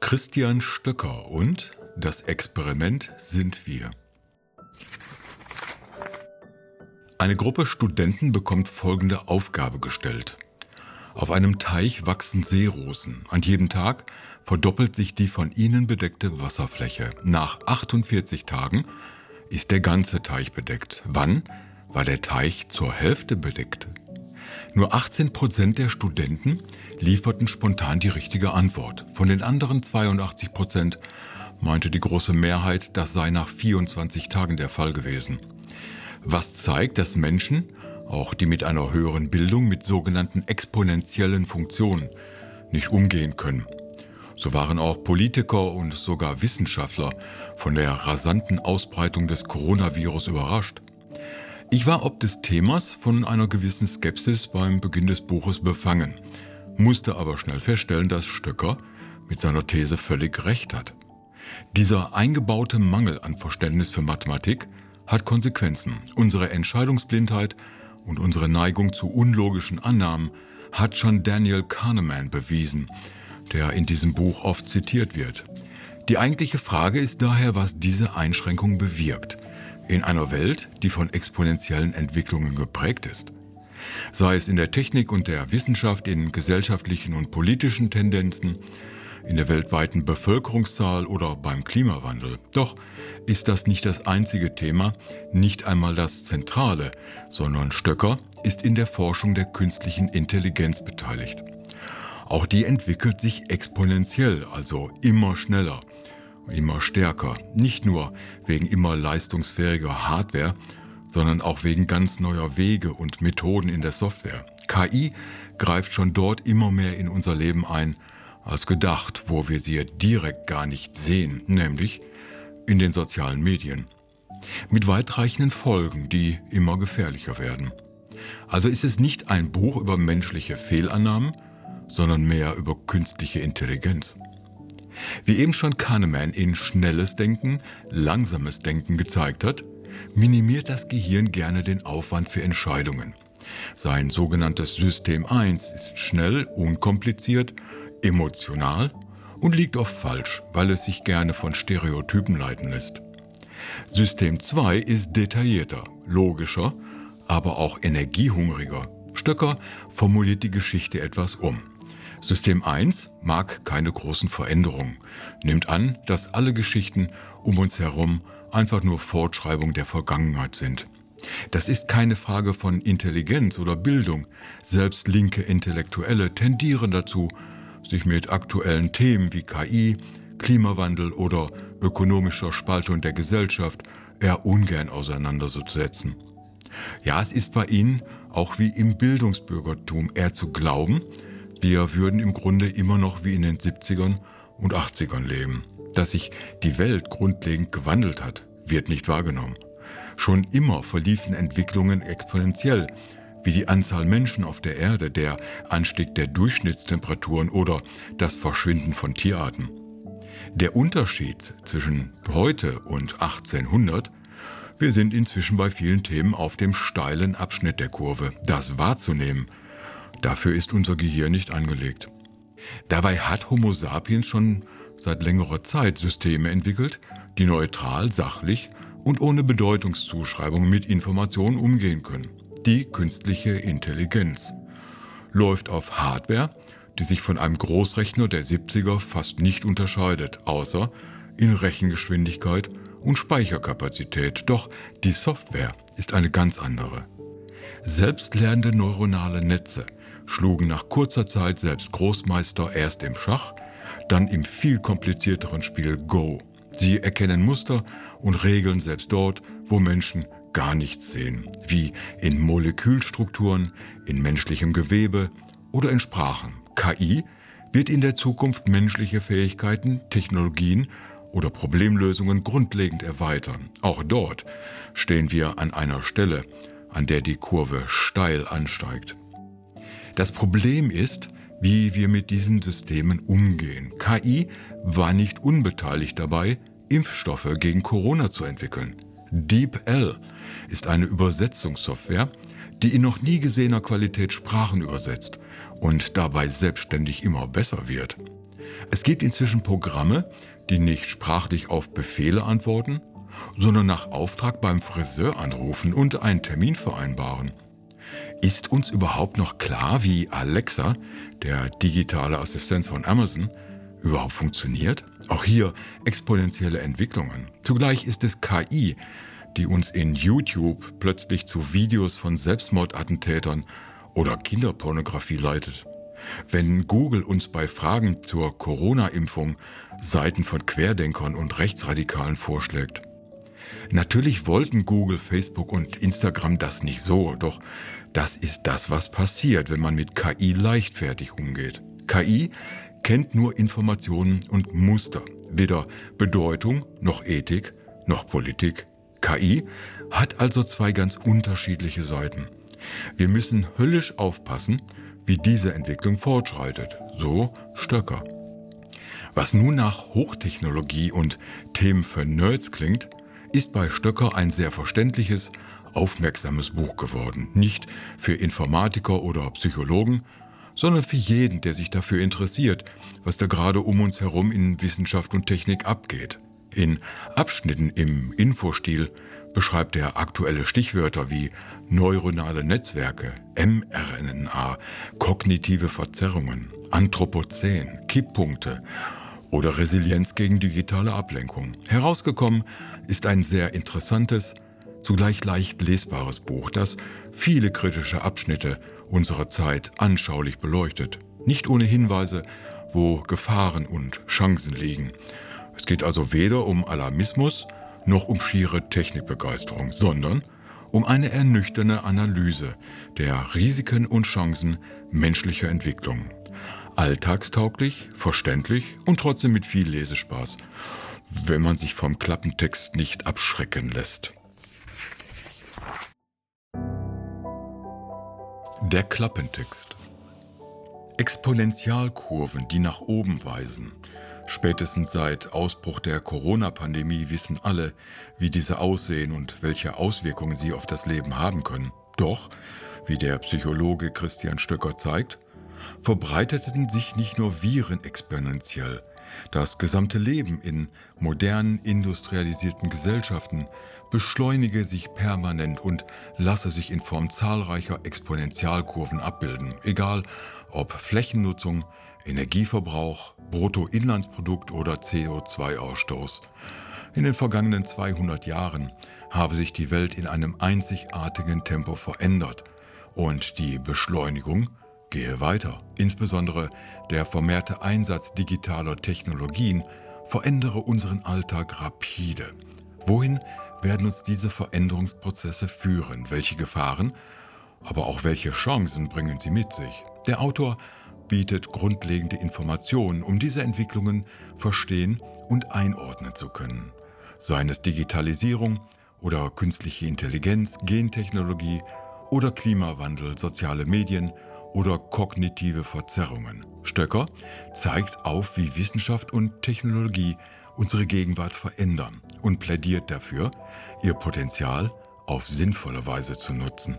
Christian Stöcker und das Experiment sind wir. Eine Gruppe Studenten bekommt folgende Aufgabe gestellt. Auf einem Teich wachsen Seerosen. An jedem Tag verdoppelt sich die von ihnen bedeckte Wasserfläche. Nach 48 Tagen ist der ganze Teich bedeckt. Wann war der Teich zur Hälfte bedeckt? Nur 18 Prozent der Studenten lieferten spontan die richtige Antwort. Von den anderen 82 Prozent meinte die große Mehrheit, das sei nach 24 Tagen der Fall gewesen. Was zeigt, dass Menschen, auch die mit einer höheren Bildung, mit sogenannten exponentiellen Funktionen nicht umgehen können. So waren auch Politiker und sogar Wissenschaftler von der rasanten Ausbreitung des Coronavirus überrascht. Ich war ob des Themas von einer gewissen Skepsis beim Beginn des Buches befangen, musste aber schnell feststellen, dass Stöcker mit seiner These völlig recht hat. Dieser eingebaute Mangel an Verständnis für Mathematik hat Konsequenzen. Unsere Entscheidungsblindheit und unsere Neigung zu unlogischen Annahmen hat schon Daniel Kahneman bewiesen, der in diesem Buch oft zitiert wird. Die eigentliche Frage ist daher, was diese Einschränkung bewirkt in einer Welt, die von exponentiellen Entwicklungen geprägt ist. Sei es in der Technik und der Wissenschaft, in gesellschaftlichen und politischen Tendenzen, in der weltweiten Bevölkerungszahl oder beim Klimawandel. Doch ist das nicht das einzige Thema, nicht einmal das zentrale, sondern Stöcker ist in der Forschung der künstlichen Intelligenz beteiligt. Auch die entwickelt sich exponentiell, also immer schneller immer stärker. Nicht nur wegen immer leistungsfähiger Hardware, sondern auch wegen ganz neuer Wege und Methoden in der Software. KI greift schon dort immer mehr in unser Leben ein als gedacht, wo wir sie direkt gar nicht sehen, nämlich in den sozialen Medien. Mit weitreichenden Folgen, die immer gefährlicher werden. Also ist es nicht ein Buch über menschliche Fehlannahmen, sondern mehr über künstliche Intelligenz. Wie eben schon Kahneman in schnelles Denken, langsames Denken gezeigt hat, minimiert das Gehirn gerne den Aufwand für Entscheidungen. Sein sogenanntes System 1 ist schnell, unkompliziert, emotional und liegt oft falsch, weil es sich gerne von Stereotypen leiten lässt. System 2 ist detaillierter, logischer, aber auch energiehungriger. Stöcker formuliert die Geschichte etwas um. System 1 mag keine großen Veränderungen, nimmt an, dass alle Geschichten um uns herum einfach nur Fortschreibung der Vergangenheit sind. Das ist keine Frage von Intelligenz oder Bildung. Selbst linke Intellektuelle tendieren dazu, sich mit aktuellen Themen wie KI, Klimawandel oder ökonomischer Spaltung der Gesellschaft eher ungern auseinanderzusetzen. Ja, es ist bei ihnen, auch wie im Bildungsbürgertum, eher zu glauben, wir würden im Grunde immer noch wie in den 70ern und 80ern leben. Dass sich die Welt grundlegend gewandelt hat, wird nicht wahrgenommen. Schon immer verliefen Entwicklungen exponentiell, wie die Anzahl Menschen auf der Erde, der Anstieg der Durchschnittstemperaturen oder das Verschwinden von Tierarten. Der Unterschied zwischen heute und 1800 wir sind inzwischen bei vielen Themen auf dem steilen Abschnitt der Kurve. Das wahrzunehmen, Dafür ist unser Gehirn nicht angelegt. Dabei hat Homo sapiens schon seit längerer Zeit Systeme entwickelt, die neutral, sachlich und ohne Bedeutungszuschreibung mit Informationen umgehen können. Die künstliche Intelligenz läuft auf Hardware, die sich von einem Großrechner der 70er fast nicht unterscheidet, außer in Rechengeschwindigkeit und Speicherkapazität. Doch die Software ist eine ganz andere. Selbstlernende neuronale Netze schlugen nach kurzer Zeit selbst Großmeister erst im Schach, dann im viel komplizierteren Spiel Go. Sie erkennen Muster und Regeln selbst dort, wo Menschen gar nichts sehen, wie in Molekülstrukturen, in menschlichem Gewebe oder in Sprachen. KI wird in der Zukunft menschliche Fähigkeiten, Technologien oder Problemlösungen grundlegend erweitern. Auch dort stehen wir an einer Stelle, an der die Kurve steil ansteigt. Das Problem ist, wie wir mit diesen Systemen umgehen. KI war nicht unbeteiligt dabei, Impfstoffe gegen Corona zu entwickeln. DeepL ist eine Übersetzungssoftware, die in noch nie gesehener Qualität Sprachen übersetzt und dabei selbstständig immer besser wird. Es gibt inzwischen Programme, die nicht sprachlich auf Befehle antworten, sondern nach Auftrag beim Friseur anrufen und einen Termin vereinbaren. Ist uns überhaupt noch klar, wie Alexa, der digitale Assistenz von Amazon, überhaupt funktioniert? Auch hier exponentielle Entwicklungen. Zugleich ist es KI, die uns in YouTube plötzlich zu Videos von Selbstmordattentätern oder Kinderpornografie leitet. Wenn Google uns bei Fragen zur Corona-Impfung Seiten von Querdenkern und Rechtsradikalen vorschlägt. Natürlich wollten Google, Facebook und Instagram das nicht so, doch das ist das, was passiert, wenn man mit KI leichtfertig umgeht. KI kennt nur Informationen und Muster, weder Bedeutung noch Ethik noch Politik. KI hat also zwei ganz unterschiedliche Seiten. Wir müssen höllisch aufpassen, wie diese Entwicklung fortschreitet, so Stöcker. Was nun nach Hochtechnologie und Themen für Nerds klingt, ist bei Stöcker ein sehr verständliches, aufmerksames Buch geworden. Nicht für Informatiker oder Psychologen, sondern für jeden, der sich dafür interessiert, was da gerade um uns herum in Wissenschaft und Technik abgeht. In Abschnitten im Infostil beschreibt er aktuelle Stichwörter wie neuronale Netzwerke, mRNA, kognitive Verzerrungen, Anthropozän, Kipppunkte oder Resilienz gegen digitale Ablenkung. Herausgekommen ist ein sehr interessantes, zugleich leicht lesbares Buch, das viele kritische Abschnitte unserer Zeit anschaulich beleuchtet. Nicht ohne Hinweise, wo Gefahren und Chancen liegen. Es geht also weder um Alarmismus noch um schiere Technikbegeisterung, sondern um eine ernüchternde Analyse der Risiken und Chancen menschlicher Entwicklung. Alltagstauglich, verständlich und trotzdem mit viel Lesespaß wenn man sich vom Klappentext nicht abschrecken lässt. Der Klappentext. Exponentialkurven, die nach oben weisen. Spätestens seit Ausbruch der Corona-Pandemie wissen alle, wie diese aussehen und welche Auswirkungen sie auf das Leben haben können. Doch, wie der Psychologe Christian Stöcker zeigt, verbreiteten sich nicht nur Viren exponentiell, das gesamte Leben in modernen, industrialisierten Gesellschaften beschleunige sich permanent und lasse sich in Form zahlreicher Exponentialkurven abbilden, egal ob Flächennutzung, Energieverbrauch, Bruttoinlandsprodukt oder CO2-Ausstoß. In den vergangenen 200 Jahren habe sich die Welt in einem einzigartigen Tempo verändert und die Beschleunigung gehe weiter. Insbesondere der vermehrte Einsatz digitaler Technologien verändere unseren Alltag rapide. Wohin werden uns diese Veränderungsprozesse führen? Welche Gefahren, aber auch welche Chancen bringen sie mit sich? Der Autor bietet grundlegende Informationen, um diese Entwicklungen verstehen und einordnen zu können. Seien es Digitalisierung oder künstliche Intelligenz, Gentechnologie oder Klimawandel, soziale Medien oder kognitive Verzerrungen. Stöcker zeigt auf, wie Wissenschaft und Technologie unsere Gegenwart verändern und plädiert dafür, ihr Potenzial auf sinnvolle Weise zu nutzen.